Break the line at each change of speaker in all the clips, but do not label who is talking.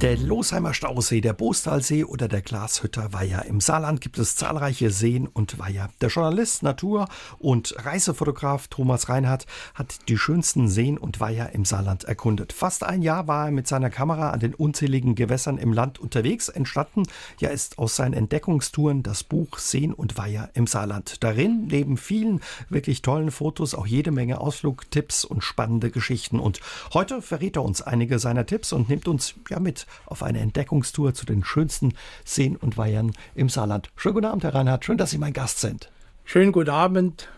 Der Losheimer Stausee, der Bostalsee oder der Glashütter Weiher. Im Saarland gibt es zahlreiche Seen und Weiher. Der Journalist, Natur- und Reisefotograf Thomas Reinhardt hat die schönsten Seen und Weiher im Saarland erkundet. Fast ein Jahr war er mit seiner Kamera an den unzähligen Gewässern im Land unterwegs. Entstanden ja ist aus seinen Entdeckungstouren das Buch Seen und Weiher im Saarland. Darin neben vielen wirklich tollen Fotos auch jede Menge Ausflugtipps und spannende Geschichten. Und heute verrät er uns einige seiner Tipps und nimmt uns ja mit auf eine Entdeckungstour zu den schönsten Seen und Weihern im Saarland. Schönen guten Abend, Herr Reinhard. Schön, dass Sie mein Gast sind.
Schönen guten Abend.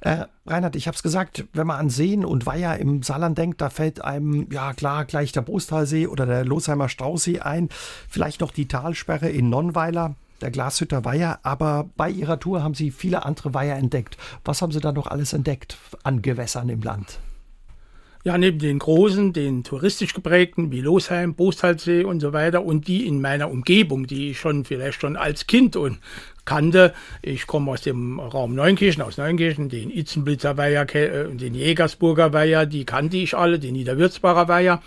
Äh, Reinhard, ich habe es gesagt, wenn man an Seen und Weiher im Saarland denkt, da fällt einem, ja klar, gleich der Bostalsee oder der Losheimer Stausee ein, vielleicht noch die Talsperre in Nonnweiler, der Glashütter Weiher, aber bei Ihrer Tour haben Sie viele andere Weiher entdeckt. Was haben Sie da noch alles entdeckt an Gewässern im Land?
Ja, neben den großen, den touristisch geprägten, wie Losheim, Bostalsee und so weiter und die in meiner Umgebung, die ich schon vielleicht schon als Kind und kannte. Ich komme aus dem Raum Neunkirchen, aus Neunkirchen, den Itzenblitzer Weiher, äh, den Jägersburger Weiher, die kannte ich alle, den Niederwürzbacher Weiher.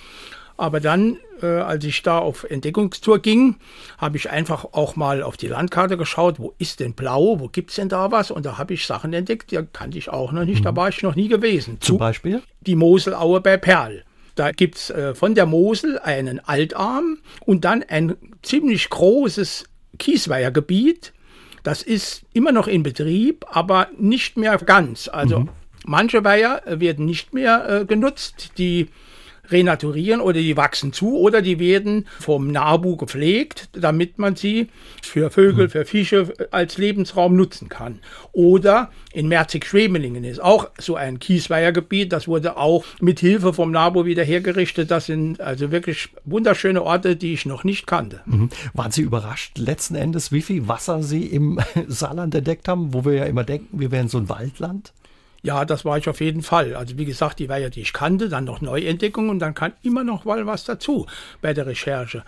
Aber dann, äh, als ich da auf Entdeckungstour ging, habe ich einfach auch mal auf die Landkarte geschaut, wo ist denn blau, wo gibt es denn da was? Und da habe ich Sachen entdeckt, die kannte ich auch noch nicht, mhm. da war ich noch nie gewesen.
Zum Beispiel?
Die Moselaue bei Perl. Da gibt es äh, von der Mosel einen Altarm und dann ein ziemlich großes Kiesweihergebiet. Das ist immer noch in Betrieb, aber nicht mehr ganz. Also mhm. manche Weiher werden nicht mehr äh, genutzt. Die renaturieren oder die wachsen zu oder die werden vom Nabu gepflegt, damit man sie für Vögel, für Fische als Lebensraum nutzen kann. Oder in Merzig-Schwemelingen ist auch so ein Kiesweihergebiet, das wurde auch mit Hilfe vom Nabu wieder hergerichtet. Das sind also wirklich wunderschöne Orte, die ich noch nicht kannte.
Mhm. Waren Sie überrascht letzten Endes, wie viel Wasser Sie im Saarland entdeckt haben, wo wir ja immer denken, wir wären so ein Waldland?
Ja, das war ich auf jeden Fall. Also wie gesagt, die Weiher, die ich kannte, dann noch Neuentdeckungen und dann kam immer noch mal was dazu bei der Recherche.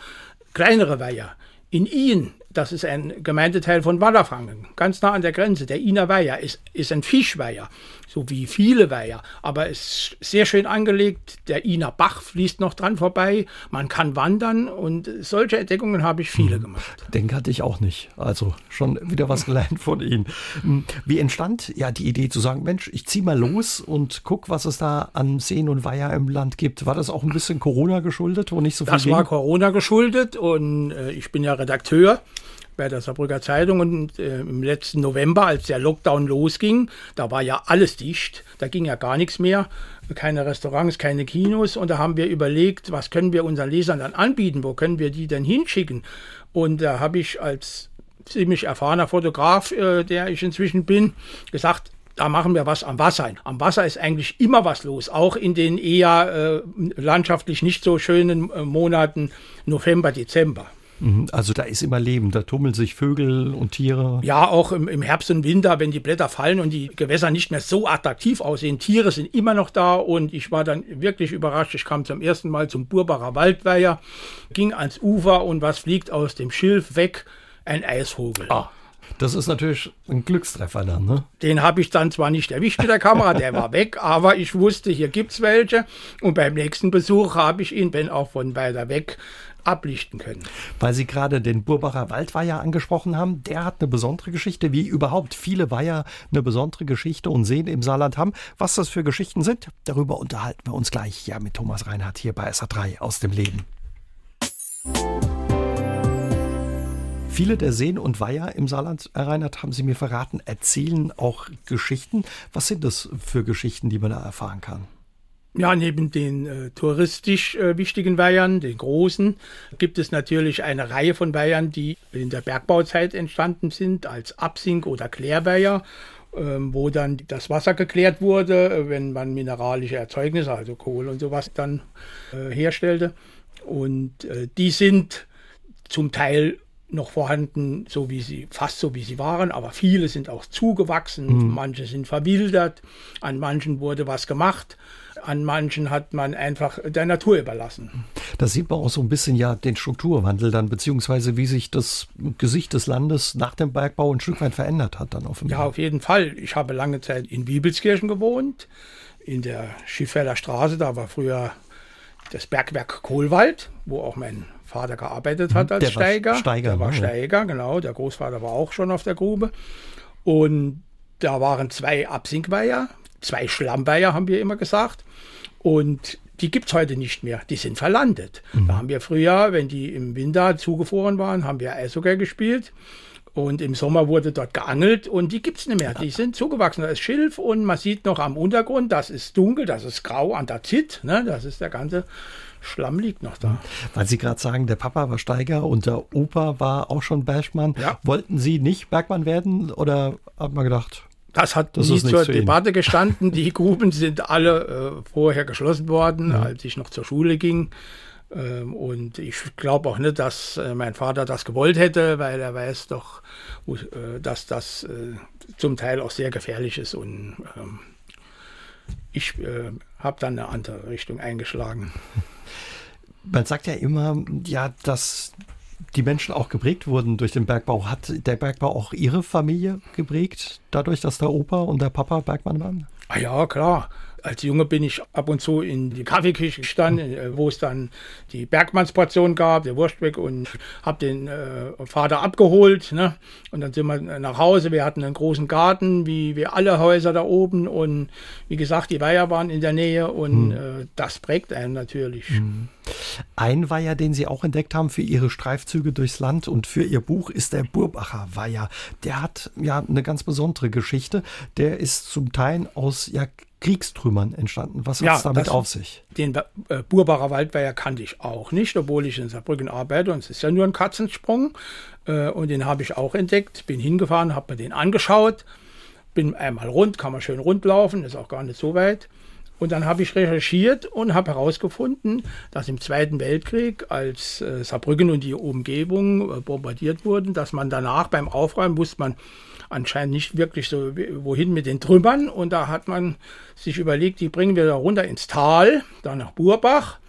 Kleinere Weiher. In Ien das ist ein Gemeindeteil von Wallerfangen, ganz nah an der Grenze. Der Iner Weiher ist, ist ein Fischweiher, so wie viele Weiher, aber ist sehr schön angelegt. Der Iner Bach fließt noch dran vorbei. Man kann wandern und solche Entdeckungen habe ich viele mhm. gemacht.
Den kannte ich auch nicht. Also schon wieder was gelernt von Ihnen. Hm, wie entstand ja die Idee zu sagen, Mensch, ich ziehe mal los und guck, was es da an Seen und Weiher im Land gibt. War das auch ein bisschen Corona geschuldet, wo nicht so viel
Das
ging?
war Corona geschuldet und äh, ich bin ja Redakteur bei der Saarbrücker Zeitung und äh, im letzten November, als der Lockdown losging, da war ja alles dicht, da ging ja gar nichts mehr, keine Restaurants, keine Kinos. Und da haben wir überlegt, was können wir unseren Lesern dann anbieten, wo können wir die denn hinschicken? Und da habe ich als ziemlich erfahrener Fotograf, äh, der ich inzwischen bin, gesagt, da machen wir was am Wasser. Am Wasser ist eigentlich immer was los, auch in den eher äh, landschaftlich nicht so schönen äh, Monaten November, Dezember.
Mhm. Also da ist immer Leben, da tummeln sich Vögel und Tiere.
Ja, auch im, im, Herbst und Winter, wenn die Blätter fallen und die Gewässer nicht mehr so attraktiv aussehen. Tiere sind immer noch da und ich war dann wirklich überrascht. Ich kam zum ersten Mal zum Burbacher Waldweiher, ging ans Ufer und was fliegt aus dem Schilf weg? Ein Eisvogel.
Ah. Das ist natürlich ein Glückstreffer dann, ne?
Den habe ich dann zwar nicht erwischt mit der Kamera, der war weg, aber ich wusste, hier gibt es welche. Und beim nächsten Besuch habe ich ihn, wenn auch von weiter weg, ablichten können.
Weil Sie gerade den Burbacher Waldweiher angesprochen haben, der hat eine besondere Geschichte, wie überhaupt viele Weiher eine besondere Geschichte und Seen im Saarland haben. Was das für Geschichten sind, darüber unterhalten wir uns gleich ja mit Thomas Reinhardt hier bei SA3 aus dem Leben. Viele der Seen und Weiher im Saarland, Herr Reinhardt, haben Sie mir verraten, erzählen auch Geschichten. Was sind das für Geschichten, die man da erfahren kann?
Ja, neben den äh, touristisch äh, wichtigen Weihern, den großen, gibt es natürlich eine Reihe von Weihern, die in der Bergbauzeit entstanden sind, als Absink- oder Klärweiher, ähm, wo dann das Wasser geklärt wurde, äh, wenn man mineralische Erzeugnisse, also Kohle und sowas, dann äh, herstellte. Und äh, die sind zum Teil noch vorhanden, so wie sie, fast so wie sie waren, aber viele sind auch zugewachsen, mhm. manche sind verwildert, an manchen wurde was gemacht, an manchen hat man einfach der Natur überlassen.
Da sieht man auch so ein bisschen ja den Strukturwandel dann, beziehungsweise wie sich das Gesicht des Landes nach dem Bergbau ein Stück weit verändert hat dann
offenbar. Ja, auf jeden Fall. Ich habe lange Zeit in Wiebelskirchen gewohnt, in der Schiffelder Straße, da war früher das Bergwerk Kohlwald, wo auch mein Vater gearbeitet hat mhm. als der Steiger.
Steiger.
Der war ne? Steiger, genau. Der Großvater war auch schon auf der Grube. Und da waren zwei Absinkweiher, zwei Schlammweiher, haben wir immer gesagt. Und die gibt es heute nicht mehr. Die sind verlandet. Mhm. Da haben wir früher, wenn die im Winter zugefroren waren, haben wir Eishockey gespielt. Und im Sommer wurde dort geangelt und die gibt es nicht mehr. Die sind zugewachsen. Da ist Schilf und man sieht noch am Untergrund, das ist dunkel, das ist grau, Andazit. Ne? Das ist der ganze Schlamm liegt noch da.
Weil Sie gerade sagen, der Papa war Steiger und der Opa war auch schon Bergmann. Ja. Wollten Sie nicht Bergmann werden oder hat man gedacht?
Das hat das nie zur Debatte gestanden. Die Gruben sind alle äh, vorher geschlossen worden, ja. als ich noch zur Schule ging. Ähm, und ich glaube auch nicht, dass äh, mein Vater das gewollt hätte, weil er weiß doch, äh, dass das äh, zum Teil auch sehr gefährlich ist. Und ähm, ich habe dann eine andere Richtung eingeschlagen.
Man sagt ja immer, ja, dass die Menschen auch geprägt wurden durch den Bergbau. Hat der Bergbau auch Ihre Familie geprägt, dadurch, dass der Opa und der Papa Bergmann waren?
Ah ja, klar als Junge bin ich ab und zu in die Kaffeeküche gestanden, äh, wo es dann die Bergmannsportion gab, der Wurstweg und habe den äh, Vater abgeholt. Ne? Und dann sind wir nach Hause. Wir hatten einen großen Garten, wie, wie alle Häuser da oben. Und wie gesagt, die Weiher waren in der Nähe und hm. äh, das prägt einen natürlich. Hm.
Ein Weiher, den Sie auch entdeckt haben für Ihre Streifzüge durchs Land und für Ihr Buch, ist der Burbacher Weiher. Der hat ja eine ganz besondere Geschichte. Der ist zum Teil aus ja, Kriegstrümmern entstanden. Was hat es damit auf sich?
Den äh, Burbacher Waldweiher kannte ich auch nicht, obwohl ich in Saarbrücken arbeite und es ist ja nur ein Katzensprung. Äh, und den habe ich auch entdeckt, bin hingefahren, habe mir den angeschaut, bin einmal rund, kann man schön rundlaufen, ist auch gar nicht so weit. Und dann habe ich recherchiert und habe herausgefunden, dass im Zweiten Weltkrieg, als äh, Saarbrücken und die Umgebung äh, bombardiert wurden, dass man danach beim Aufräumen wusste man anscheinend nicht wirklich so wohin mit den Trümmern. Und da hat man sich überlegt, die bringen wir da runter ins Tal, da nach Burbach,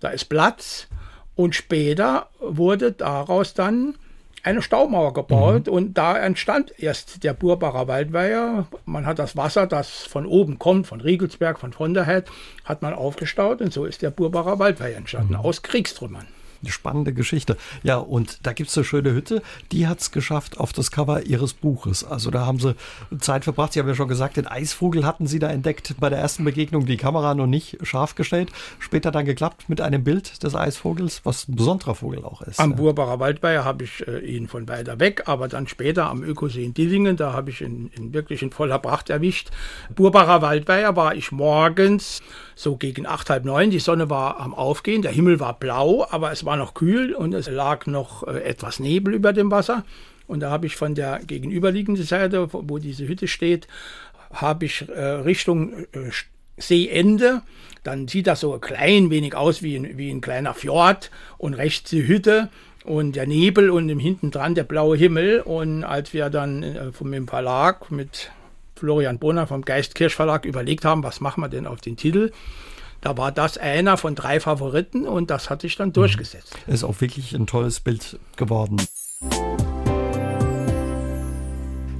da ist Platz. Und später wurde daraus dann eine Staumauer gebaut mhm. und da entstand erst der Burbacher Waldweiher. Man hat das Wasser, das von oben kommt, von Riegelsberg, von Vonderhead, hat man aufgestaut und so ist der Burbacher Waldweiher entstanden, mhm. aus Kriegstrümmern.
Eine spannende Geschichte. Ja, und da gibt es eine schöne Hütte, die hat es geschafft auf das Cover ihres Buches. Also da haben sie Zeit verbracht. Sie haben ja schon gesagt, den Eisvogel hatten sie da entdeckt bei der ersten Begegnung, die Kamera noch nicht scharf gestellt. Später dann geklappt mit einem Bild des Eisvogels, was ein besonderer Vogel auch ist.
Am ja. Burbacher Waldweiher habe ich äh, ihn von weiter weg, aber dann später am Ökosee in Dillingen, da habe ich ihn, ihn wirklich in voller Pracht erwischt. Burbacher Waldweiher war ich morgens so gegen acht, halb neun. Die Sonne war am Aufgehen, der Himmel war blau, aber es war noch kühl und es lag noch äh, etwas Nebel über dem Wasser. Und da habe ich von der gegenüberliegenden Seite, wo diese Hütte steht, habe ich äh, Richtung äh, Seeende. Dann sieht das so ein klein wenig aus wie ein, wie ein kleiner Fjord und rechts die Hütte und der Nebel und im hinten dran der blaue Himmel. Und als wir dann vom Verlag mit Florian Bonner vom Geistkirch Verlag überlegt haben, was machen wir denn auf den Titel. Da war das einer von drei Favoriten und das hat sich dann mhm. durchgesetzt.
Ist auch wirklich ein tolles Bild geworden.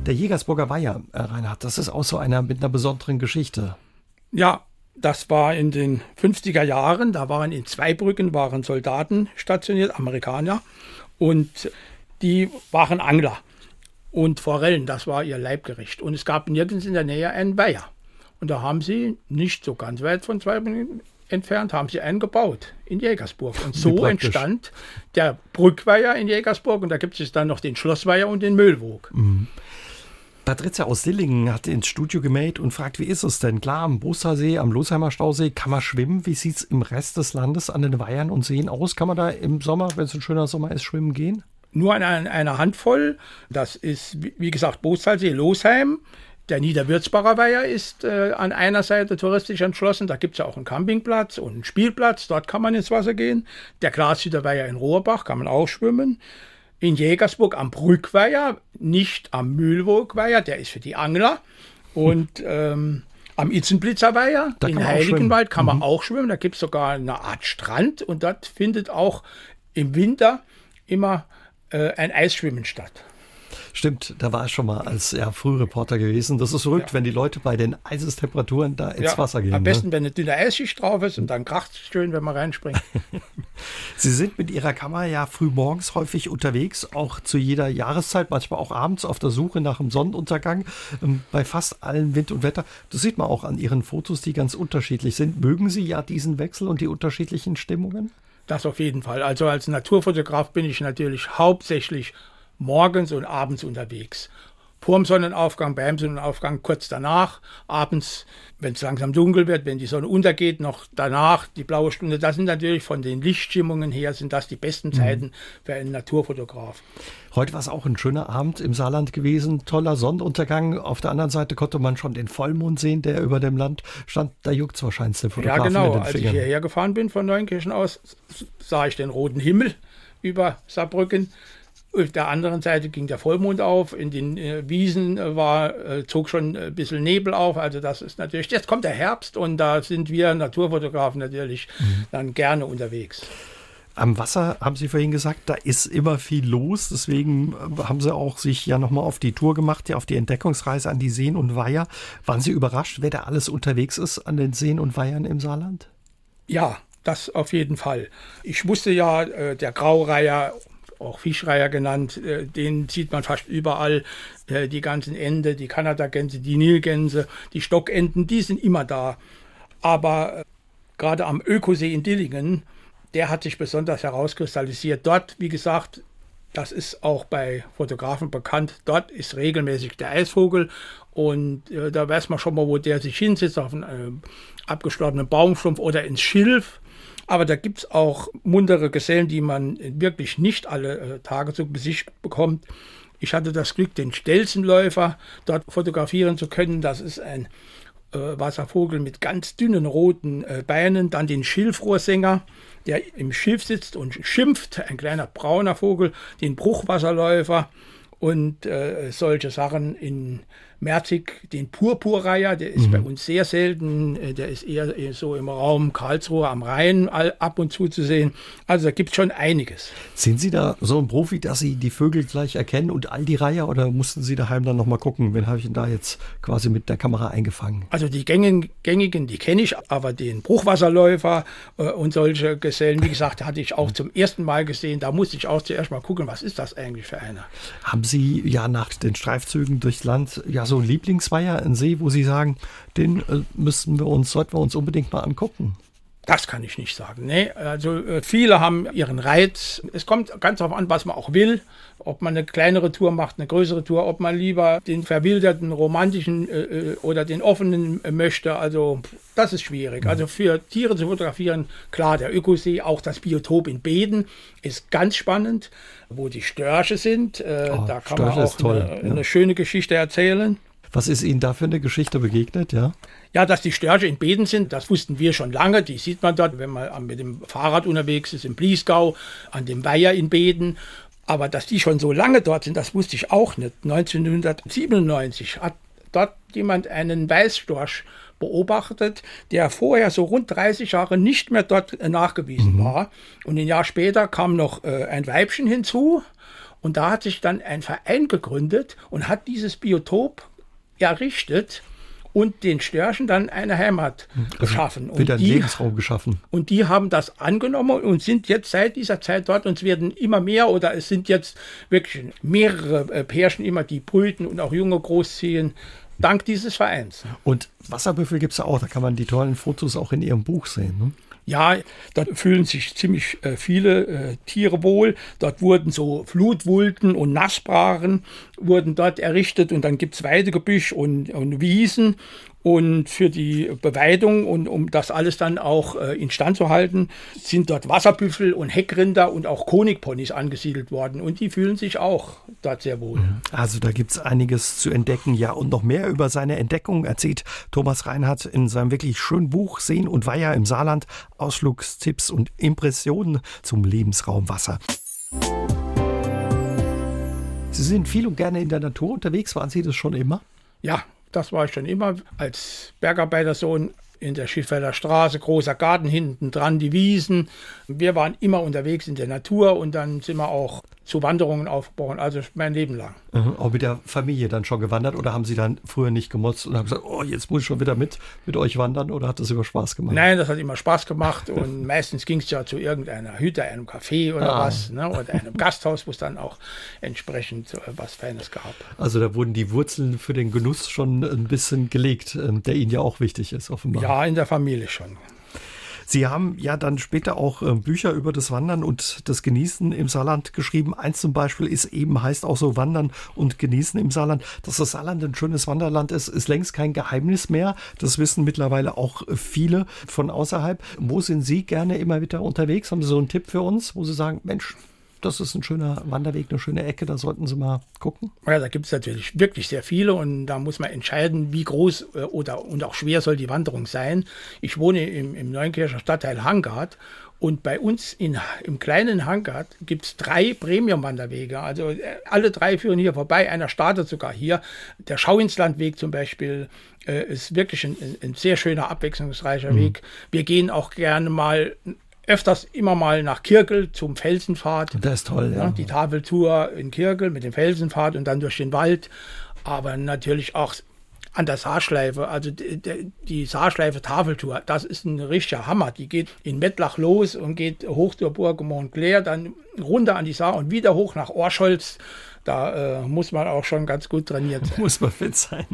Der Jägersburger Weiher, äh, Reinhard, das ist auch so einer mit einer besonderen Geschichte.
Ja, das war in den 50er Jahren. Da waren in Zweibrücken waren Soldaten stationiert, Amerikaner, und die waren Angler und Forellen, das war ihr Leibgericht. Und es gab nirgends in der Nähe einen Weiher. Und da haben sie nicht so ganz weit von Zweibrücken entfernt, haben sie einen gebaut in Jägersburg. Und so entstand der Brückweiher in Jägersburg und da gibt es dann noch den Schlossweiher und den Müllwog. Mhm.
Patricia aus Sillingen hat ins Studio gemeldet und fragt, wie ist es denn? Klar, am Bostersee, am Losheimer Stausee kann man schwimmen. Wie sieht es im Rest des Landes an den Weihern und Seen aus? Kann man da im Sommer, wenn es ein schöner Sommer ist, schwimmen gehen?
nur an einer Handvoll. Das ist, wie gesagt, Bostalsee, Losheim. Der Niederwürzbacher Weiher ist äh, an einer Seite touristisch entschlossen. Da gibt es ja auch einen Campingplatz und einen Spielplatz. Dort kann man ins Wasser gehen. Der Glashütter Weiher in Rohrbach kann man auch schwimmen. in Jägersburg am Brückweiher, nicht am Mühlburgweiher, der ist für die Angler. Und ähm, am Itzenblitzerweiher in Heiligenwald kann man mhm. auch schwimmen. Da gibt es sogar eine Art Strand und dort findet auch im Winter immer äh, ein Eisschwimmen statt.
Stimmt, da war ich schon mal als ja, Frühreporter gewesen. Das ist verrückt, ja. wenn die Leute bei den Eisestemperaturen da ins ja, Wasser gehen.
Am besten, ne? wenn eine dünne Eisschicht drauf ist und dann kracht es schön, wenn man reinspringt.
Sie sind mit Ihrer Kamera ja früh morgens häufig unterwegs, auch zu jeder Jahreszeit, manchmal auch abends auf der Suche nach dem Sonnenuntergang. Ähm, bei fast allen Wind und Wetter. Das sieht man auch an Ihren Fotos, die ganz unterschiedlich sind. Mögen Sie ja diesen Wechsel und die unterschiedlichen Stimmungen?
Das auf jeden Fall. Also als Naturfotograf bin ich natürlich hauptsächlich morgens und abends unterwegs. Vorm Sonnenaufgang, beim Sonnenaufgang, kurz danach, abends, wenn es langsam dunkel wird, wenn die Sonne untergeht, noch danach, die blaue Stunde. Das sind natürlich von den Lichtstimmungen her, sind das die besten mhm. Zeiten mhm. für einen Naturfotograf.
Heute war es auch ein schöner Abend im Saarland gewesen, toller Sonnenuntergang. Auf der anderen Seite konnte man schon den Vollmond sehen, der über dem Land stand. Da juckt es wahrscheinlich den
Fotografen Ja, genau. Als ich hierher gefahren bin von Neunkirchen aus, sah ich den roten Himmel über Saarbrücken auf der anderen Seite ging der Vollmond auf, in den äh, Wiesen äh, war, äh, zog schon ein bisschen Nebel auf. Also das ist natürlich, jetzt kommt der Herbst und da sind wir Naturfotografen natürlich mhm. dann gerne unterwegs.
Am Wasser haben Sie vorhin gesagt, da ist immer viel los. Deswegen haben Sie auch sich ja nochmal auf die Tour gemacht, ja auf die Entdeckungsreise an die Seen und Weiher. Waren Sie überrascht, wer da alles unterwegs ist an den Seen und Weihern im Saarland?
Ja, das auf jeden Fall. Ich wusste ja, äh, der Graureiher auch Fischreiher genannt, äh, den sieht man fast überall. Äh, die ganzen Ente, die Kanadagänse, die Nilgänse, die Stockenten, die sind immer da. Aber äh, gerade am Ökosee in Dillingen, der hat sich besonders herauskristallisiert. Dort, wie gesagt, das ist auch bei Fotografen bekannt, dort ist regelmäßig der Eisvogel und da weiß man schon mal, wo der sich hinsetzt, auf einen äh, abgestorbenen Baumstumpf oder ins Schilf. Aber da gibt es auch muntere Gesellen, die man wirklich nicht alle äh, Tage zu Gesicht bekommt. Ich hatte das Glück, den Stelzenläufer dort fotografieren zu können. Das ist ein äh, Wasservogel mit ganz dünnen roten äh, Beinen. Dann den Schilfrohrsänger, der im Schilf sitzt und schimpft. Ein kleiner brauner Vogel. Den Bruchwasserläufer und äh, solche Sachen in Merzig den Purpurreiher, der ist mhm. bei uns sehr selten, äh, der ist eher so im Raum Karlsruhe am Rhein ab und zu zu sehen. Also da gibt es schon einiges.
Sind Sie da so ein Profi, dass Sie die Vögel gleich erkennen und all die Reiher oder mussten Sie daheim dann nochmal gucken, wen habe ich denn da jetzt quasi mit der Kamera eingefangen?
Also die gängigen, die kenne ich, aber den Bruchwasserläufer äh, und solche Gesellen, wie gesagt, hatte ich auch zum ersten Mal gesehen. Da musste ich auch zuerst mal gucken, was ist das eigentlich für einer.
Haben Sie ja nach den Streifzügen durchs Land ja so ein Lieblingsweiher, ein See, wo Sie sagen, den äh, wir uns, sollten wir uns unbedingt mal angucken?
Das kann ich nicht sagen. Nee, also äh, viele haben ihren Reiz. Es kommt ganz darauf an, was man auch will. Ob man eine kleinere Tour macht, eine größere Tour, ob man lieber den verwilderten, romantischen äh, äh oder den offenen äh, möchte. Also das ist schwierig. Also für Tiere zu fotografieren, klar, der Ökosee, auch das Biotop in Beden ist ganz spannend, wo die Störche sind. Äh, oh, da kann Störche man auch toll, eine, ja. eine schöne Geschichte erzählen.
Was ist Ihnen da für eine Geschichte begegnet, ja?
Ja, dass die Störche in Beden sind, das wussten wir schon lange. Die sieht man dort, wenn man mit dem Fahrrad unterwegs ist, im Bliesgau, an dem Weiher in Beden. Aber dass die schon so lange dort sind, das wusste ich auch nicht. 1997 hat dort jemand einen Weißstorch beobachtet, der vorher so rund 30 Jahre nicht mehr dort nachgewiesen mhm. war. Und ein Jahr später kam noch äh, ein Weibchen hinzu. Und da hat sich dann ein Verein gegründet und hat dieses Biotop errichtet und den Störchen dann eine Heimat also geschaffen.
Wieder einen Lebensraum geschaffen.
Und die haben das angenommen und sind jetzt seit dieser Zeit dort und es werden immer mehr oder es sind jetzt wirklich mehrere äh, Pärchen immer, die brüten und auch Junge großziehen. Dank dieses Vereins.
Und Wasserbüffel gibt es auch, da kann man die tollen Fotos auch in Ihrem Buch sehen. Ne?
Ja, dort fühlen sich ziemlich äh, viele äh, Tiere wohl. Dort wurden so Flutwulten und Nassbrachen wurden dort errichtet und dann gibt es Weidegebüsch und, und Wiesen und für die Beweidung und um das alles dann auch äh, instand zu halten, sind dort Wasserbüffel und Heckrinder und auch Konigponys angesiedelt worden. Und die fühlen sich auch dort sehr wohl. Mhm.
Also da gibt es einiges zu entdecken. Ja, und noch mehr über seine Entdeckung erzählt Thomas Reinhardt in seinem wirklich schönen Buch Seen und Weiher im Saarland. Ausflugstipps und Impressionen zum Lebensraum Wasser. Sind viel und gerne in der Natur unterwegs. Waren Sie das schon immer?
Ja, das war ich schon immer. Als Bergarbeitersohn in der Schiffelder Straße, großer Garten hinten dran, die Wiesen. Wir waren immer unterwegs in der Natur und dann sind wir auch zu Wanderungen aufgebrochen, also mein Leben lang.
Mhm. Auch mit der Familie dann schon gewandert oder haben Sie dann früher nicht gemotzt und haben gesagt, oh, jetzt muss ich schon wieder mit, mit euch wandern oder hat das immer Spaß gemacht?
Nein, das hat immer Spaß gemacht und meistens ging es ja zu irgendeiner Hütte, einem Café oder ah. was, ne, oder einem Gasthaus, wo es dann auch entsprechend äh, was Feines gab.
Also da wurden die Wurzeln für den Genuss schon ein bisschen gelegt, ähm, der Ihnen ja auch wichtig ist, offenbar.
Ja, in der Familie schon.
Sie haben ja dann später auch äh, Bücher über das Wandern und das Genießen im Saarland geschrieben. Eins zum Beispiel ist eben, heißt auch so Wandern und Genießen im Saarland. Dass das Saarland ein schönes Wanderland ist, ist längst kein Geheimnis mehr. Das wissen mittlerweile auch viele von außerhalb. Wo sind Sie gerne immer wieder unterwegs? Haben Sie so einen Tipp für uns, wo Sie sagen, Mensch, das ist ein schöner Wanderweg, eine schöne Ecke, da sollten Sie mal gucken.
Ja, da gibt es natürlich wirklich sehr viele und da muss man entscheiden, wie groß äh, oder und auch schwer soll die Wanderung sein. Ich wohne im, im Neunkircher Stadtteil Hangard und bei uns in, im kleinen Hangard gibt es drei Premium-Wanderwege. Also äh, alle drei führen hier vorbei. Einer startet sogar hier. Der Schauinslandweg zum Beispiel äh, ist wirklich ein, ein, sehr schöner, abwechslungsreicher mhm. Weg. Wir gehen auch gerne mal öfters immer mal nach Kirkel zum Felsenpfad.
Das ist toll, ja.
Die Tafeltour in Kirkel mit dem Felsenpfad und dann durch den Wald. Aber natürlich auch an der Saarschleife, also die, die Saarschleife Tafeltour, das ist ein richtiger Hammer. Die geht in Mettlach los und geht hoch zur Burg Montclair, dann runter an die Saar und wieder hoch nach Orscholz. Da äh, muss man auch schon ganz gut trainiert
sein. Muss man fit sein.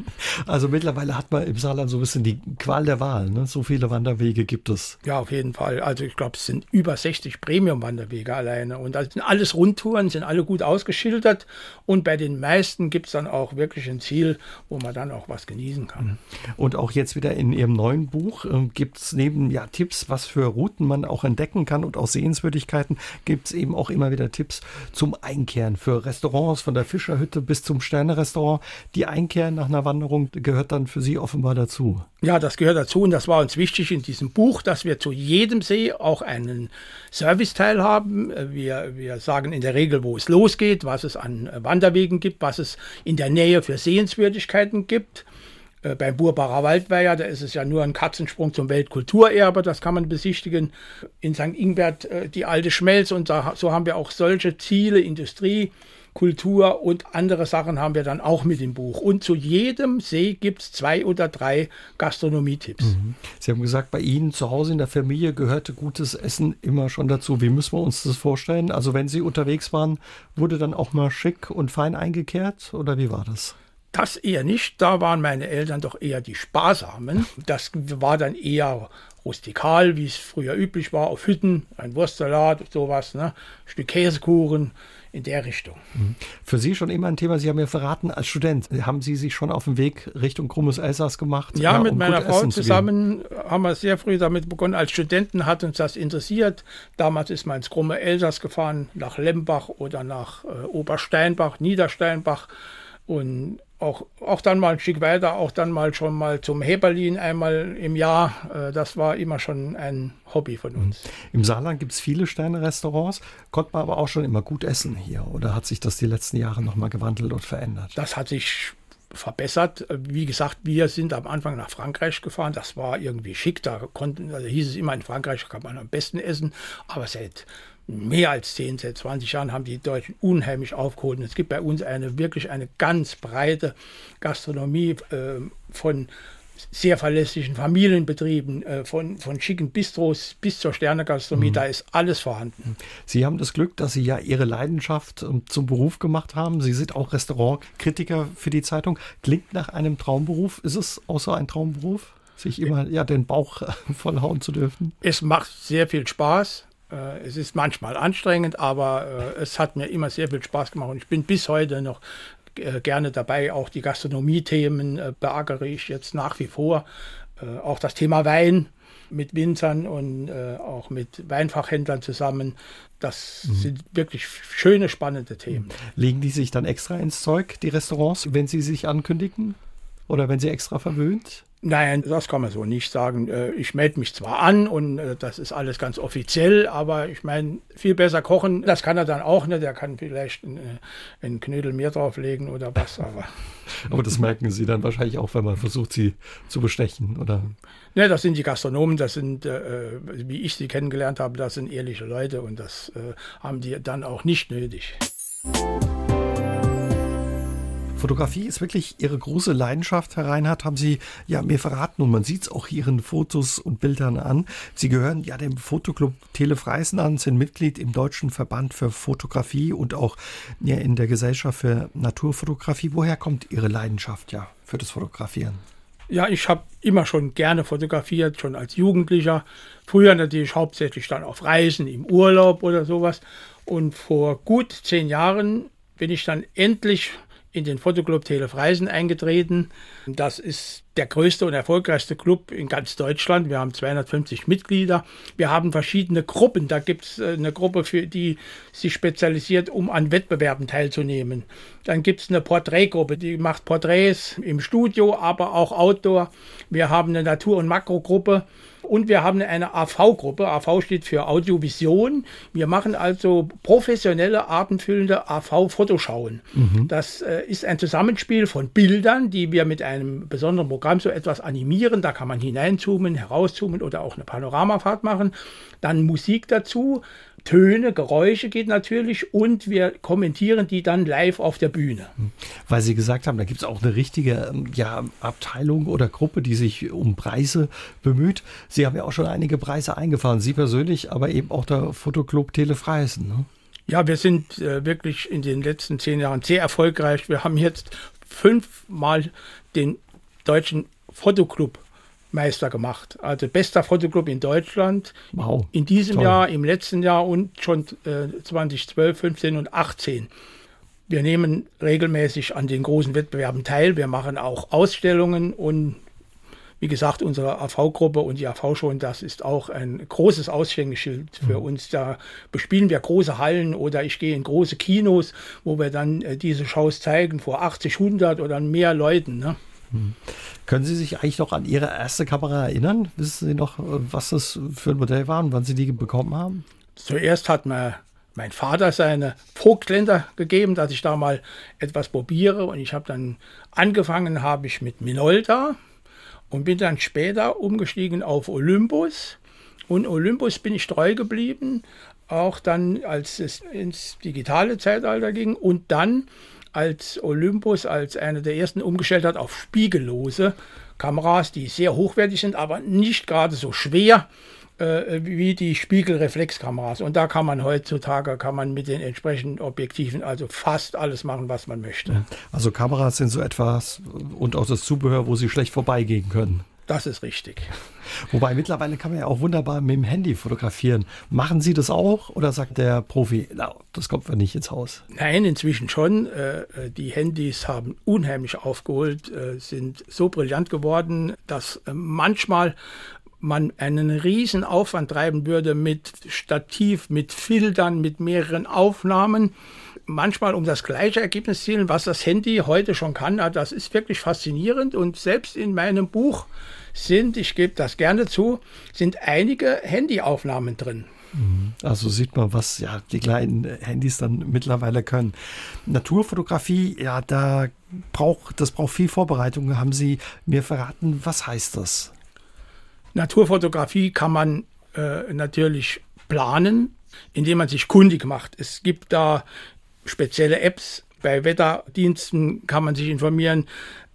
Also mittlerweile hat man im Saarland so ein bisschen die Qual der Wahl. Ne? So viele Wanderwege gibt es.
Ja, auf jeden Fall. Also ich glaube, es sind über 60 Premium-Wanderwege alleine. Und das sind alles Rundtouren, sind alle gut ausgeschildert. Und bei den meisten gibt es dann auch wirklich ein Ziel, wo man dann auch was genießen kann.
Und auch jetzt wieder in Ihrem neuen Buch äh, gibt es neben ja, Tipps, was für Routen man auch entdecken kann und auch Sehenswürdigkeiten, gibt es eben auch immer wieder Tipps zum Einkehren für Restaurants Restaurants, von der Fischerhütte bis zum Sternerestaurant. Die Einkehr nach einer Wanderung gehört dann für Sie offenbar dazu.
Ja, das gehört dazu und das war uns wichtig in diesem Buch, dass wir zu jedem See auch einen Serviceteil haben. Wir, wir sagen in der Regel, wo es losgeht, was es an Wanderwegen gibt, was es in der Nähe für Sehenswürdigkeiten gibt. Äh, beim Burbacher Waldweiher, da ist es ja nur ein Katzensprung zum Weltkulturerbe, das kann man besichtigen. In St. Ingbert äh, die alte Schmelz und da, so haben wir auch solche Ziele, Industrie, Kultur und andere Sachen haben wir dann auch mit im Buch. Und zu jedem See gibt es zwei oder drei Gastronomietipps. Mhm.
Sie haben gesagt, bei Ihnen zu Hause in der Familie gehörte gutes Essen immer schon dazu. Wie müssen wir uns das vorstellen? Also wenn Sie unterwegs waren, wurde dann auch mal schick und fein eingekehrt oder wie war das?
Das eher nicht. Da waren meine Eltern doch eher die Sparsamen. Das war dann eher rustikal, wie es früher üblich war, auf Hütten, ein Wurstsalat, sowas, ne? Stück Käsekuchen, in der Richtung. Mhm.
Für Sie schon immer ein Thema, Sie haben ja verraten, als Student haben Sie sich schon auf dem Weg Richtung Krummes Elsass gemacht?
Ja, ja mit um meiner Frau zusammen haben wir sehr früh damit begonnen. Als Studenten hat uns das interessiert. Damals ist man ins Krumme Elsass gefahren, nach Lembach oder nach äh, Obersteinbach, Niedersteinbach und auch, auch dann mal ein Stück weiter, auch dann mal schon mal zum Heberlin einmal im Jahr. Äh, das war immer schon ein Hobby von uns.
Im Saarland gibt es viele Sterne-Restaurants, konnte man aber auch schon immer gut essen hier. Oder hat sich das die letzten Jahre nochmal gewandelt und verändert?
Das hat sich verbessert. Wie gesagt, wir sind am Anfang nach Frankreich gefahren. Das war irgendwie schick. Da konnten, also hieß es immer, in Frankreich kann man am besten essen. Aber seit mehr als 10, seit 20 Jahren haben die Deutschen unheimlich aufgeholt. Und es gibt bei uns eine wirklich eine ganz breite Gastronomie äh, von sehr verlässlichen Familienbetrieben, äh, von, von schicken Bistros bis zur Sternegastronomie, mhm. da ist alles vorhanden.
Sie haben das Glück, dass Sie ja Ihre Leidenschaft ähm, zum Beruf gemacht haben. Sie sind auch Restaurantkritiker für die Zeitung. Klingt nach einem Traumberuf. Ist es außer ein Traumberuf? sich immer ja den Bauch vollhauen zu dürfen?
Es macht sehr viel Spaß. Äh, es ist manchmal anstrengend, aber äh, es hat mir immer sehr viel Spaß gemacht und ich bin bis heute noch äh, gerne dabei. Auch die Gastronomie-Themen beackere ich jetzt nach wie vor. Auch das Thema Wein mit Winzern und auch mit Weinfachhändlern zusammen. Das mhm. sind wirklich schöne, spannende Themen.
Legen die sich dann extra ins Zeug, die Restaurants, wenn sie sich ankündigen? Oder wenn Sie extra verwöhnt?
Nein, das kann man so nicht sagen. Äh, ich melde mich zwar an und äh, das ist alles ganz offiziell, aber ich meine, viel besser kochen, das kann er dann auch nicht. Er kann vielleicht einen, äh, einen Knödel mehr drauflegen oder was, aber.
aber das merken Sie dann wahrscheinlich auch, wenn man versucht, Sie zu bestechen, oder?
Ne, das sind die Gastronomen, das sind, wie ich sie kennengelernt habe, das sind ehrliche Leute und das haben die dann auch nicht nötig.
Fotografie ist wirklich Ihre große Leidenschaft, Herr Reinhardt, haben Sie ja mir verraten und man sieht es auch Ihren Fotos und Bildern an. Sie gehören ja dem Fotoclub Telefreisen an, sind Mitglied im Deutschen Verband für Fotografie und auch ja, in der Gesellschaft für Naturfotografie. Woher kommt Ihre Leidenschaft ja für das Fotografieren?
Ja, ich habe immer schon gerne fotografiert, schon als Jugendlicher. Früher natürlich hauptsächlich dann auf Reisen, im Urlaub oder sowas. Und vor gut zehn Jahren bin ich dann endlich in den Fotoclub Telefreisen eingetreten. Das ist der größte und erfolgreichste Club in ganz Deutschland. Wir haben 250 Mitglieder. Wir haben verschiedene Gruppen. Da gibt es äh, eine Gruppe, für die sich spezialisiert, um an Wettbewerben teilzunehmen. Dann gibt es eine Porträtgruppe, die macht Porträts im Studio, aber auch Outdoor. Wir haben eine Natur- und Makrogruppe und wir haben eine AV-Gruppe. AV steht für Audiovision. Wir machen also professionelle, artenfüllende AV-Fotoschauen. Mhm. Das äh, ist ein Zusammenspiel von Bildern, die wir mit einem besonderen Programm so etwas animieren. Da kann man hineinzoomen, herauszoomen oder auch eine Panoramafahrt machen. Dann Musik dazu. Töne, Geräusche geht natürlich und wir kommentieren die dann live auf der Bühne.
Weil Sie gesagt haben, da gibt es auch eine richtige ähm, ja, Abteilung oder Gruppe, die sich um Preise bemüht. Sie haben ja auch schon einige Preise eingefahren, Sie persönlich, aber eben auch der Fotoclub Telefreisen. Ne?
Ja, wir sind äh, wirklich in den letzten zehn Jahren sehr erfolgreich. Wir haben jetzt fünfmal den deutschen Fotoclub Meister gemacht. Also bester Fotoclub in Deutschland. Wow. In diesem Toll. Jahr, im letzten Jahr und schon äh, 2012, 15 und 18. Wir nehmen regelmäßig an den großen Wettbewerben teil. Wir machen auch Ausstellungen und wie gesagt, unsere AV-Gruppe und die AV schon, das ist auch ein großes Aushängeschild für mhm. uns. Da bespielen wir große Hallen oder ich gehe in große Kinos, wo wir dann äh, diese Shows zeigen vor 80, 100 oder mehr Leuten. Ne?
Mhm. Können Sie sich eigentlich noch an Ihre erste Kamera erinnern? Wissen Sie noch, was das für ein Modell war und wann Sie die bekommen haben?
Zuerst hat mir mein Vater seine Vogtländer gegeben, dass ich da mal etwas probiere. Und ich habe dann angefangen, habe ich mit Minolta und bin dann später umgestiegen auf Olympus. Und Olympus bin ich treu geblieben, auch dann, als es ins digitale Zeitalter ging. Und dann als Olympus als einer der ersten umgestellt hat auf spiegellose Kameras, die sehr hochwertig sind, aber nicht gerade so schwer äh, wie die Spiegelreflexkameras. Und da kann man heutzutage, kann man mit den entsprechenden Objektiven also fast alles machen, was man möchte.
Also Kameras sind so etwas und auch das Zubehör, wo sie schlecht vorbeigehen können.
Das ist richtig.
Wobei mittlerweile kann man ja auch wunderbar mit dem Handy fotografieren. Machen Sie das auch oder sagt der Profi, no, das kommt mir nicht ins Haus?
Nein, inzwischen schon. Äh, äh, die Handys haben unheimlich aufgeholt, äh, sind so brillant geworden, dass manchmal man einen riesen Aufwand treiben würde mit Stativ, mit Filtern, mit mehreren Aufnahmen manchmal um das gleiche Ergebnis zielen, was das Handy heute schon kann. Das ist wirklich faszinierend und selbst in meinem Buch sind, ich gebe das gerne zu, sind einige Handyaufnahmen drin.
Mhm. Also sieht man, was ja die kleinen Handys dann mittlerweile können. Naturfotografie, ja, da braucht, das braucht viel Vorbereitung. Haben Sie mir verraten, was heißt das?
Naturfotografie kann man äh, natürlich planen, indem man sich kundig macht. Es gibt da spezielle Apps. Bei Wetterdiensten kann man sich informieren.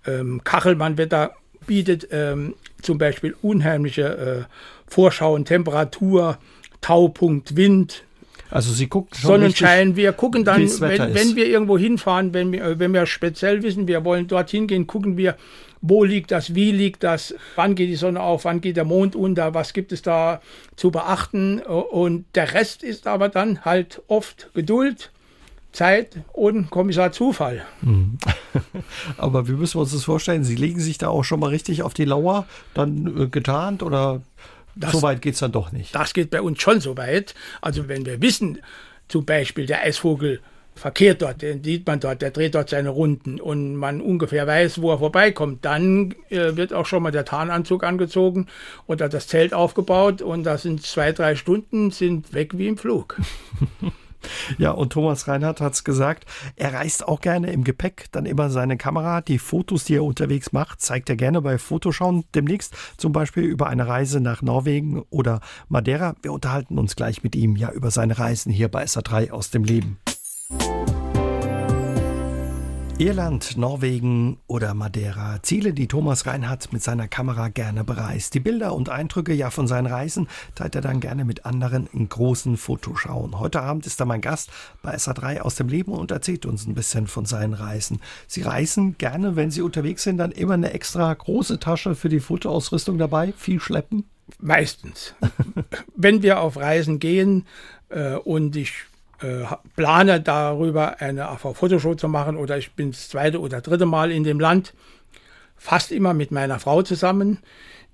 Ähm, Kachelmann Wetter bietet ähm, zum Beispiel unheimliche äh, Vorschauen, Temperatur, Taupunkt, Wind.
Also Sie gucken
schon Sonnenschein. Wir gucken dann, wenn, wenn, wir irgendwo hinfahren, wenn wir, wenn wir speziell wissen, wir wollen dorthin gehen, gucken wir, wo liegt das, wie liegt das, wann geht die Sonne auf, wann geht der Mond unter, was gibt es da zu beachten. Und der Rest ist aber dann halt oft Geduld, Zeit und Kommissar Zufall. Mhm.
Aber wie müssen wir uns das vorstellen? Sie legen sich da auch schon mal richtig auf die Lauer, dann äh, getarnt oder das, so weit geht es dann doch nicht?
Das geht bei uns schon so weit. Also wenn wir wissen, zum Beispiel der Eisvogel verkehrt dort, den sieht man dort, der dreht dort seine Runden und man ungefähr weiß, wo er vorbeikommt. Dann äh, wird auch schon mal der Tarnanzug angezogen oder das Zelt aufgebaut und da sind zwei, drei Stunden, sind weg wie im Flug.
Ja, und Thomas Reinhardt hat es gesagt, er reist auch gerne im Gepäck, dann immer seine Kamera. Die Fotos, die er unterwegs macht, zeigt er gerne bei Fotoschauen demnächst, zum Beispiel über eine Reise nach Norwegen oder Madeira. Wir unterhalten uns gleich mit ihm ja über seine Reisen hier bei SA3 aus dem Leben. Irland, Norwegen oder Madeira. Ziele, die Thomas Reinhardt mit seiner Kamera gerne bereist. Die Bilder und Eindrücke ja von seinen Reisen teilt er dann gerne mit anderen in großen Fotoschauen. Heute Abend ist er mein Gast bei SA3 aus dem Leben und erzählt uns ein bisschen von seinen Reisen. Sie reisen gerne, wenn Sie unterwegs sind, dann immer eine extra große Tasche für die Fotoausrüstung dabei? Viel schleppen?
Meistens. wenn wir auf Reisen gehen äh, und ich äh, plane darüber eine AV-Fotoshow zu machen oder ich bin das zweite oder dritte Mal in dem Land, fast immer mit meiner Frau zusammen,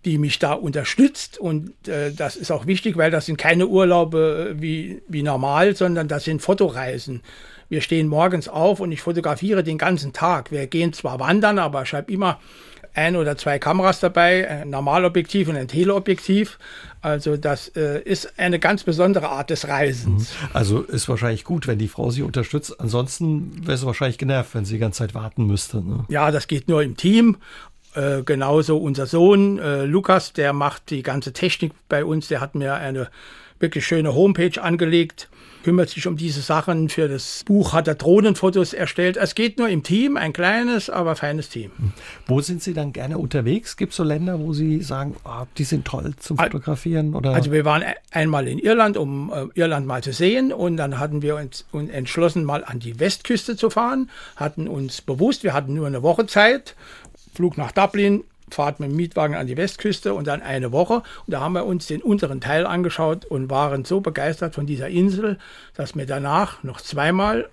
die mich da unterstützt und äh, das ist auch wichtig, weil das sind keine Urlaube äh, wie, wie normal, sondern das sind Fotoreisen. Wir stehen morgens auf und ich fotografiere den ganzen Tag. Wir gehen zwar wandern, aber ich habe immer ein oder zwei Kameras dabei, ein Normalobjektiv und ein Teleobjektiv. Also das äh, ist eine ganz besondere Art des Reisens.
Mhm. Also ist wahrscheinlich gut, wenn die Frau Sie unterstützt. Ansonsten wäre sie wahrscheinlich genervt, wenn sie die ganze Zeit warten müsste. Ne?
Ja, das geht nur im Team. Äh, genauso unser Sohn äh, Lukas, der macht die ganze Technik bei uns. Der hat mir eine wirklich schöne Homepage angelegt kümmert sich um diese Sachen. Für das Buch hat er Drohnenfotos erstellt. Es geht nur im Team, ein kleines, aber feines Team.
Wo sind Sie dann gerne unterwegs? Gibt es so Länder, wo Sie sagen, oh, die sind toll zum Fotografieren? Oder?
Also wir waren e-, einmal in Irland, um äh, Irland mal zu sehen. Und dann hatten wir uns, uns entschlossen, mal an die Westküste zu fahren. Hatten uns bewusst, wir hatten nur eine Woche Zeit. Flug nach Dublin, Fahrt mit dem Mietwagen an die Westküste und dann eine Woche. Und da haben wir uns den unteren Teil angeschaut und waren so begeistert von dieser Insel, dass wir danach noch zweimal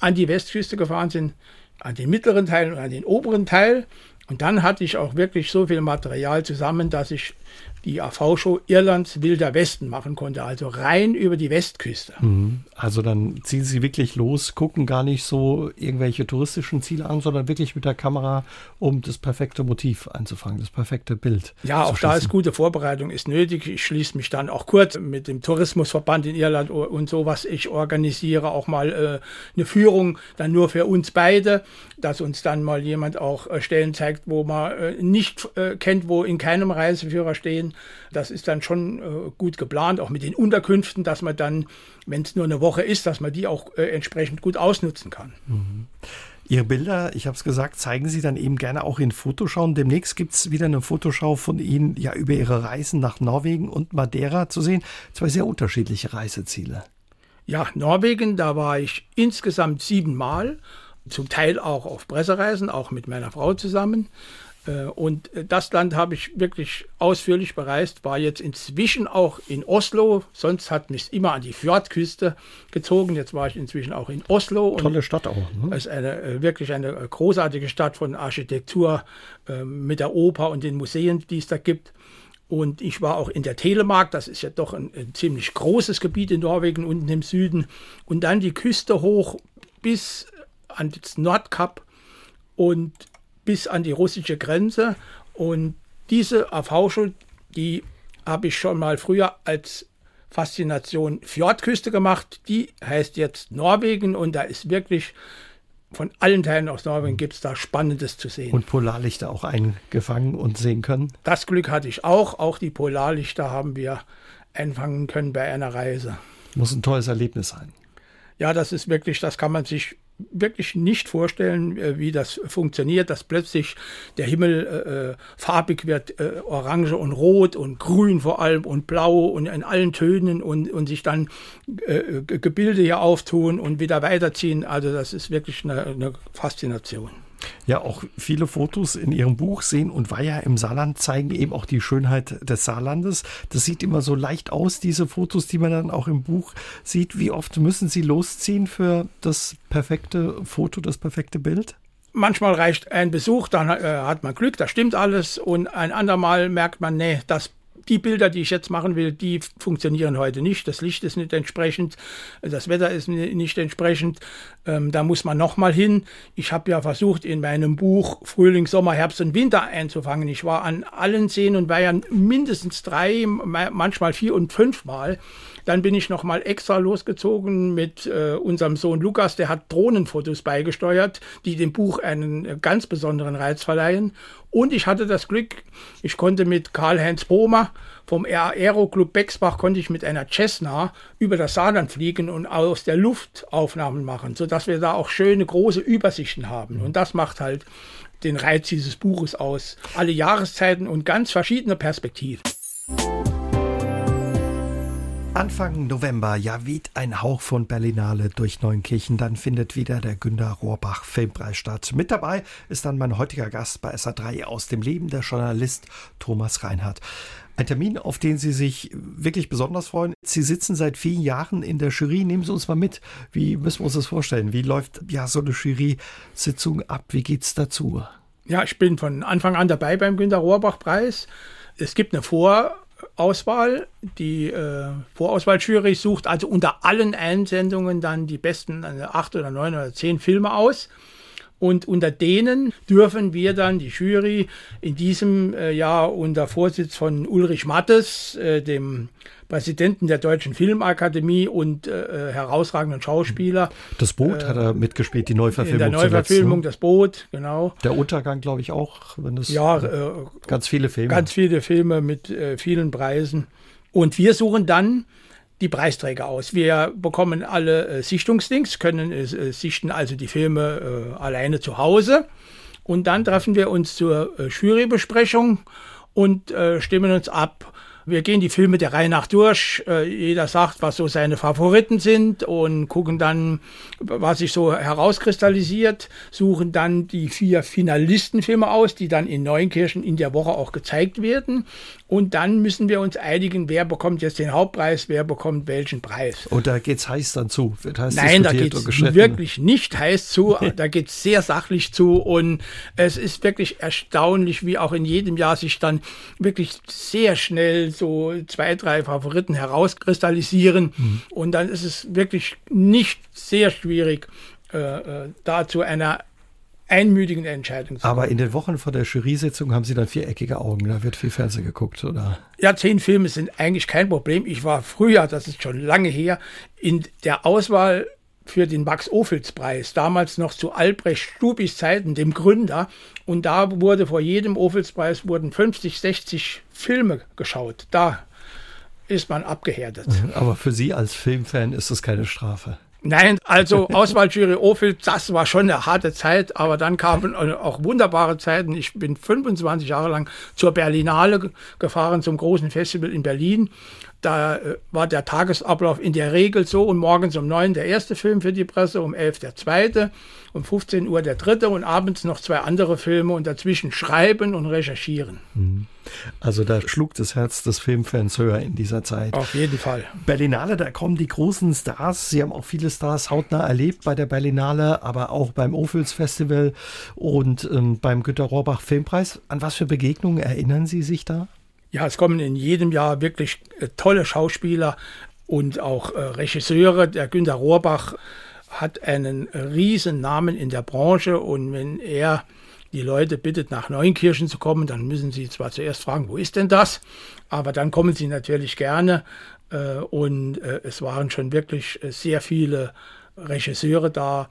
an die Westküste gefahren sind, an den mittleren Teil und an den oberen Teil. Und dann hatte ich auch wirklich so viel Material zusammen, dass ich die AV-Show Irlands Wilder Westen machen konnte, also rein über die Westküste.
Mhm. Also dann ziehen Sie wirklich los, gucken gar nicht so irgendwelche touristischen Ziele an, sondern wirklich mit der Kamera, um das perfekte Motiv einzufangen, das perfekte Bild.
Ja, auch da ist gute Vorbereitung ist nötig. Ich schließe mich dann auch kurz mit dem Tourismusverband in Irland und sowas. Ich organisiere auch mal äh, eine Führung, dann nur für uns beide, dass uns dann mal jemand auch äh, Stellen zeigt, wo man äh, nicht äh, kennt, wo in keinem Reiseführer stehen. Das ist dann schon äh, gut geplant, auch mit den Unterkünften, dass man dann, wenn es nur eine Woche ist, dass man die auch äh, entsprechend gut ausnutzen kann.
Mhm. Ihre Bilder, ich habe es gesagt, zeigen Sie dann eben gerne auch in Fotoschauen. Demnächst gibt es wieder eine Fotoschau von Ihnen ja über Ihre Reisen nach Norwegen und Madeira zu sehen. Zwei sehr unterschiedliche Reiseziele.
Ja, Norwegen, da war ich insgesamt siebenmal, zum Teil auch auf Pressereisen, auch mit meiner Frau zusammen. Äh, und das Land habe ich wirklich ausführlich bereist, war jetzt inzwischen auch in Oslo. Sonst hat mich immer an die Fjordküste gezogen. Jetzt war ich inzwischen auch in Oslo.
Tolle Stadt auch. Ne?
Es ist eine, äh, wirklich eine äh, großartige Stadt von Architektur mit der Oper und den Museen, die es da gibt. Und ich war auch in der Telemark, das ist ja doch ein, ein ziemlich großes Gebiet in Norwegen, unten im Süden. Und dann die Küste hoch bis ans Nordkap. Und bis an die russische Grenze. Und diese AV-Schule, die habe ich schon mal früher als Faszination Fjordküste gemacht. Die heißt jetzt Norwegen und da ist wirklich von allen Teilen aus Norwegen gibt es da Spannendes zu sehen.
Und Polarlichter auch eingefangen und sehen können?
Das Glück hatte ich auch. Auch die Polarlichter haben wir einfangen können bei einer Reise.
Muss ein tolles Erlebnis sein.
Ja, das ist wirklich, das kann man sich wirklich nicht vorstellen, äh, wie das funktioniert, dass plötzlich der Himmel äh, äh, farbig wird, äh, orange und rot und grün vor allem und blau und in allen Tönen und, und sich dann äh, Gebilde hier auftun und wieder weiterziehen. Also das ist wirklich eine, eine Faszination.
Ja, auch viele Fotos in Ihrem Buch sehen und Weiher im Saarland zeigen eben auch die Schönheit des Saarlandes. Das sieht immer so leicht aus, diese Fotos, die man dann auch im Buch sieht. Wie oft müssen Sie losziehen für das perfekte Foto, das perfekte Bild?
Manchmal reicht ein Besuch, dann äh, hat man Glück, da stimmt alles. Und ein andermal merkt man, nee, das die Bilder, die ich jetzt machen will, die funktionieren heute nicht. Das Licht ist nicht entsprechend, das Wetter ist nicht entsprechend. Ähm, da muss man nochmal hin. Ich habe ja versucht, in meinem Buch Frühling, Sommer, Herbst und Winter einzufangen. Ich war an allen Seen und Weihern mindestens drei, manchmal vier und fünf Mal. Dann bin ich nochmal extra losgezogen mit äh, unserem Sohn Lukas, der hat Drohnenfotos beigesteuert, die dem Buch einen äh, ganz besonderen Reiz verleihen. Und ich hatte das Glück, ich konnte mit Karl-Heinz Bohmer vom Aero Club Bexbach konnte ich mit einer Cessna über das Saarland fliegen und aus der Luft Aufnahmen machen, sodass wir da auch schöne große Übersichten haben. Und das macht halt den Reiz dieses Buches aus. Alle Jahreszeiten und ganz verschiedene Perspektiven.
Anfang November, ja, weht ein Hauch von Berlinale durch Neunkirchen. Dann findet wieder der Günter Rohrbach Filmpreis statt. Mit dabei ist dann mein heutiger Gast bei SA3 aus dem Leben, der Journalist Thomas Reinhardt. Ein Termin, auf den Sie sich wirklich besonders freuen. Sie sitzen seit vielen Jahren in der Jury. Nehmen Sie uns mal mit. Wie müssen wir uns das vorstellen? Wie läuft ja so eine Jury-Sitzung ab? Wie geht's dazu?
Ja, ich bin von Anfang an dabei beim Günter Rohrbach Preis. Es gibt eine Vor- Auswahl. Die äh, Vorauswahljury sucht also unter allen Einsendungen dann die besten äh, acht oder neun oder zehn Filme aus. Und unter denen dürfen wir dann die Jury in diesem äh, Jahr unter Vorsitz von Ulrich Mattes, äh, dem Präsidenten der Deutschen Filmakademie und äh, herausragenden Schauspieler.
Das Boot äh, hat er mitgespielt, die Neuverfilmung.
In der Neuverfilmung, zuletzt, ne? das Boot, genau.
Der Untergang, glaube ich, auch.
Wenn das, ja, äh,
ganz viele Filme.
Ganz viele Filme mit äh, vielen Preisen. Und wir suchen dann die Preisträger aus. Wir bekommen alle äh, Sichtungsdings, können äh, sichten also die Filme alleine zu Hause. Und dann treffen wir uns zur Jurybesprechung und stimmen uns ab, wir gehen die Filme der Reihe nach durch. Äh, jeder sagt, was so seine Favoriten sind und gucken dann, was sich so herauskristallisiert, suchen dann die vier Finalistenfilme aus, die dann in Neunkirchen in der Woche auch gezeigt werden. Und dann müssen wir uns einigen, wer bekommt jetzt den Hauptpreis, wer bekommt welchen Preis.
Und da geht's heiß dann zu.
Wird heiß Nein, da geht's wirklich nicht heiß zu. da geht's sehr sachlich zu. Und es ist wirklich erstaunlich, wie auch in jedem Jahr sich dann wirklich sehr schnell so zwei, drei Favoriten herauskristallisieren. Mhm. Und dann ist es wirklich nicht sehr schwierig, äh, äh da zu einer einmütigen Entscheidung.
Aber in den Wochen vor der Jury-Sitzung haben Sie dann viereckige Augen. Da wird viel Fernsehen geguckt, oder?
Ja, zehn Filme sind eigentlich kein Problem. Ich war früher, das ist schon lange her, in der Auswahl für den Max-Ophüls-Preis, damals noch zu Albrecht Stubis Zeiten, dem Gründer. Und da wurde vor jedem Ophüls-Preis wurden 50, 60 Filme geschaut. Da ist man abgehärtet.
Aber für Sie als Filmfan ist das keine Strafe.
Nein, also Auswahljury Ophel, das war schon eine harte Zeit, aber dann kamen auch wunderbare Zeiten. Ich bin 25 Jahre lang zur Berlinale gefahren, zum großen Festival in Berlin. Da äh, war der Tagesablauf in der Regel so und morgens um neun der erste Film für die Presse, um elf der zweite, um 15 Uhr der dritte und abends noch zwei andere Filme und dazwischen schreiben und recherchieren.
Mhm. Also da schlug das Herz des Filmfans höher in dieser Zeit.
Auf jeden Fall.
Berlinale, da kommen die großen Stars. Sie haben auch viele Stars hautnah erlebt bei der Berlinale, aber auch beim Ophüls Festival und ähm, beim Günter Rohrbach Filmpreis. An was für Begegnungen erinnern Sie sich da?
Ja, es kommen in jedem Jahr wirklich äh, tolle Schauspieler und auch äh, Regisseure. Der Günter Rohrbach hat einen riesen Namen in der Branche und wenn er die Leute bittet, nach Neunkirchen zu kommen, dann müssen sie zwar zuerst fragen, wo ist denn das? Aber dann kommen sie natürlich gerne. Äh, und es waren schon wirklich sehr viele Regisseure da,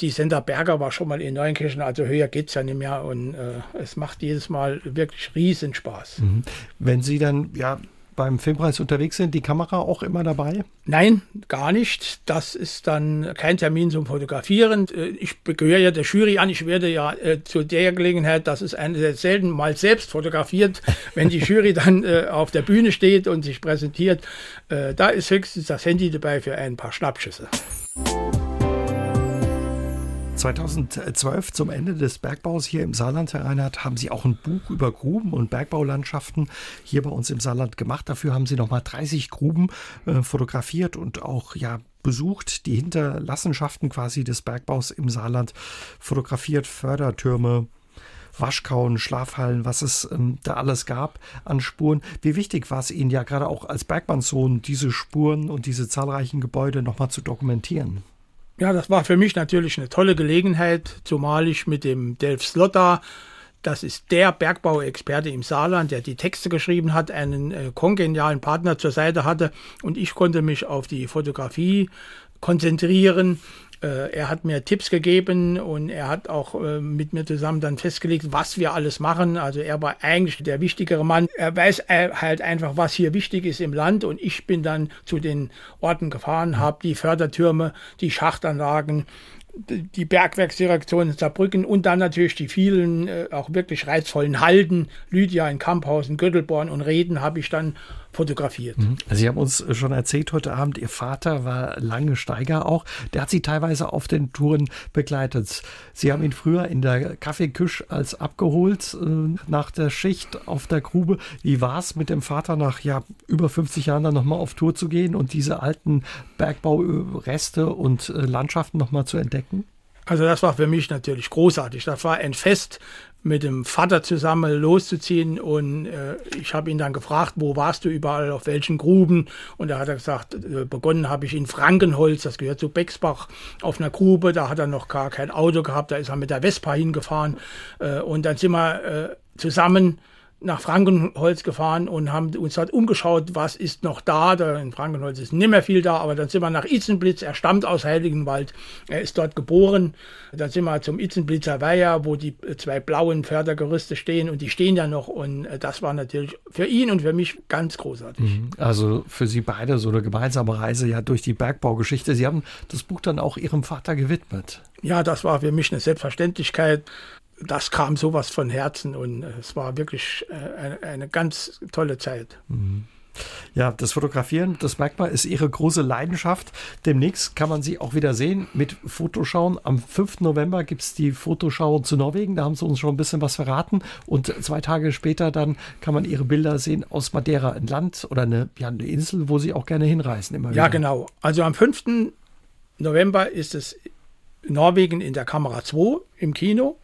die Sender Berger war schon mal in Neunkirchen, also höher geht es ja nicht mehr und äh, es macht jedes Mal wirklich riesen Spaß. Mhm.
Wenn Sie dann ja beim Filmpreis unterwegs sind, die Kamera auch immer dabei?
Nein, gar nicht. Das ist dann kein Termin zum Fotografieren. Äh, ich gehöre ja der Jury an. Ich werde ja äh, zu der Gelegenheit, das ist eine der selten mal selbst fotografiert, wenn die Jury dann äh, auf der Bühne steht und sich präsentiert. Äh, da ist höchstens das Handy dabei für ein paar Schnappschüsse.
2012 zum Ende des Bergbaus hier im Saarland, Herr Reinhardt, haben Sie auch ein Buch über Gruben und Bergbaulandschaften hier bei uns im Saarland gemacht. Dafür haben Sie nochmal 30 Gruben äh, fotografiert und auch ja besucht, die Hinterlassenschaften quasi des Bergbaus im Saarland fotografiert, Fördertürme, Waschkauen, Schlafhallen, was es ähm, da alles gab an Spuren. Wie wichtig war es Ihnen ja gerade auch als Bergmannssohn, diese Spuren und diese zahlreichen Gebäude nochmal zu dokumentieren?
Ja, das war für mich natürlich eine tolle Gelegenheit, zumal ich mit dem Delf Slotta, das ist der Bergbauexperte im Saarland, der die Texte geschrieben hat, einen äh, kongenialen Partner zur Seite hatte. Und ich konnte mich auf die Fotografie konzentrieren er hat mir Tipps gegeben und er hat auch äh, mit mir zusammen dann festgelegt, was wir alles machen. Also er war eigentlich der wichtigere Mann. Er weiß äh, halt einfach, was hier wichtig ist im Land und ich bin dann zu den Orten gefahren, habe die Fördertürme, die Schachtanlagen, die Bergwerksdirektion in Saarbrücken und dann natürlich die vielen äh, auch wirklich reizvollen Halden, Lydia in Kamphausen, Göttelborn und Reden habe ich dann fotografiert. Mhm.
Sie haben uns schon erzählt heute Abend, Ihr Vater war lange Steiger auch. Der hat Sie teilweise auf den Touren begleitet. Sie haben ihn früher in der Kaffeeküche als abgeholt äh, nach der Schicht auf der Grube. Wie war es mit dem Vater nach ja, über 50 Jahren dann nochmal auf Tour zu gehen und diese alten Bergbaureste und äh, Landschaften nochmal zu entdecken?
Also das war für mich natürlich großartig. Das war ein Fest, mit dem Vater zusammen loszuziehen. Und äh, ich habe ihn dann gefragt, wo warst du überall, auf welchen Gruben? Und da hat er gesagt, äh, begonnen habe ich in Frankenholz, das gehört zu Bexbach, auf einer Grube, da hat er noch gar kein Auto gehabt, da ist er mit der Vespa hingefahren. Äh, und dann sind wir äh, zusammen nach Frankenholz gefahren und haben uns dort umgeschaut, was ist noch da. in Frankenholz ist nicht mehr viel da, aber dann sind wir nach Itzenblitz. Er stammt aus Heiligenwald. Er ist dort geboren. Dann sind wir zum Itzenblitzer Weiher, wo die zwei blauen Fördergerüste stehen und die stehen ja noch. Und äh, das war natürlich für ihn und für mich ganz großartig. Mhm.
Also für Sie beide so eine gemeinsame Reise ja durch die Bergbaugeschichte. Sie haben das Buch dann auch Ihrem Vater gewidmet.
Ja, das war für mich eine Selbstverständlichkeit das kam sowas von Herzen und es war wirklich äh, eine, eine ganz tolle Zeit. Mhm.
Ja, das Fotografieren, das merkt man, ist ihre große Leidenschaft. Demnächst kann man sie auch wieder sehen mit Fotoschauen. Am 5. November gibt es die Fotoschau zu Norwegen. Da haben sie uns schon ein bisschen was verraten. Und zwei Tage später dann kann man ihre Bilder sehen aus Madeira, ein Land oder eine, ja, eine Insel, wo sie auch gerne hinreisen.
Immer ja, genau. Also am 5. November ist es Norwegen in der Kamera 2 im Kino.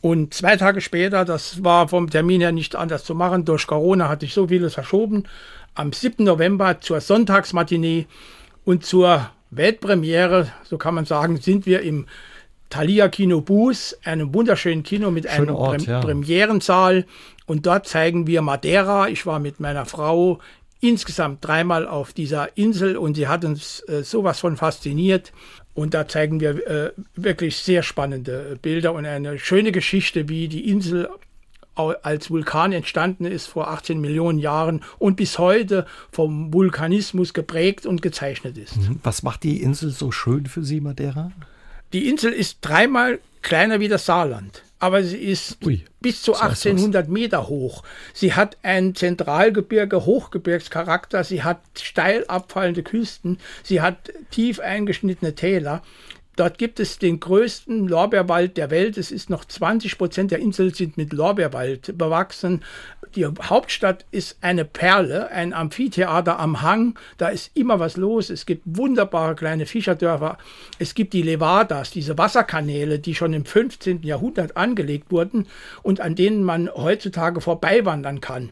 Und zwei Tage später, das war vom Termin her nicht anders zu machen, durch Corona hatte ich so vieles verschoben, am 7. November zur Sonntagsmatinee und zur Weltpremiere, so kann man sagen, sind wir im Thalia Kino Bus, einem wunderschönen Kino mit einem Ort, Prem ja. Premierensaal. Und dort zeigen wir Madeira. Ich war mit meiner Frau insgesamt dreimal auf dieser Insel und sie hat uns äh, sowas von fasziniert. Und da zeigen wir äh, wirklich sehr spannende Bilder und eine schöne Geschichte, wie die Insel als Vulkan entstanden ist vor 18 Millionen Jahren und bis heute vom Vulkanismus geprägt und gezeichnet ist. Mhm.
Was macht die Insel so schön für Sie, Madeira?
Die Insel ist dreimal kleiner wie das Saarland aber sie ist Ui, bis zu 1800 Meter hoch. Sie hat ein Zentralgebirge, Hochgebirgscharakter, sie hat steil abfallende Küsten, sie hat tief eingeschnittene Täler. Dort gibt es den größten Lorbeerwald der Welt. Es ist noch 20 Prozent der Insel sind mit Lorbeerwald bewachsen. Die Hauptstadt ist eine Perle, ein Amphitheater am Hang. Da ist immer was los. Es gibt wunderbare kleine Fischerdörfer. Es gibt die Levadas, diese Wasserkanäle, die schon im 15. Jahrhundert angelegt wurden und an denen man heutzutage vorbeiwandern kann.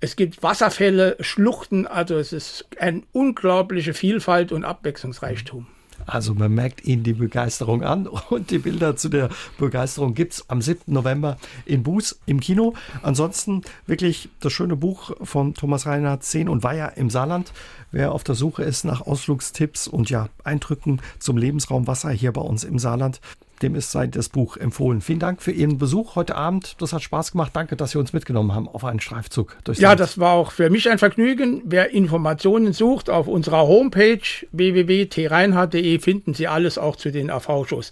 Es gibt Wasserfälle, Schluchten, also es ist eine unglaubliche Vielfalt und Abwechslungsreichtum.
Also man merkt Ihnen die Begeisterung an und die Bilder zu der Begeisterung gibt es am 7. November in Buß im Kino. Ansonsten wirklich das schöne Buch von Thomas Reinhardt, Seen und Weiher im Saarland. Wer auf der Suche ist nach Ausflugstipps und ja, Eindrücken zum Lebensraum Wasser hier bei uns im Saarland, dem ist sei das Buch empfohlen. Vielen Dank für Ihren Besuch heute Abend. Das hat Spaß gemacht. Danke, dass Sie uns mitgenommen haben auf einen Streifzug.
Durchs ja, Land. das war auch für mich ein Vergnügen. Wer Informationen sucht, auf unserer Homepage www.treinhardt.de finden Sie alles auch zu den AV-Shows.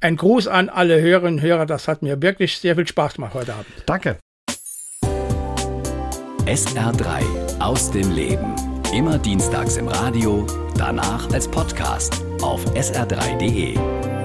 Ein Gruß an alle Hörerinnen und Hörer. Das hat mir wirklich sehr viel Spaß gemacht heute Abend.
Danke.
SR3 aus dem Leben. Immer dienstags im Radio, danach als Podcast auf sr3.de.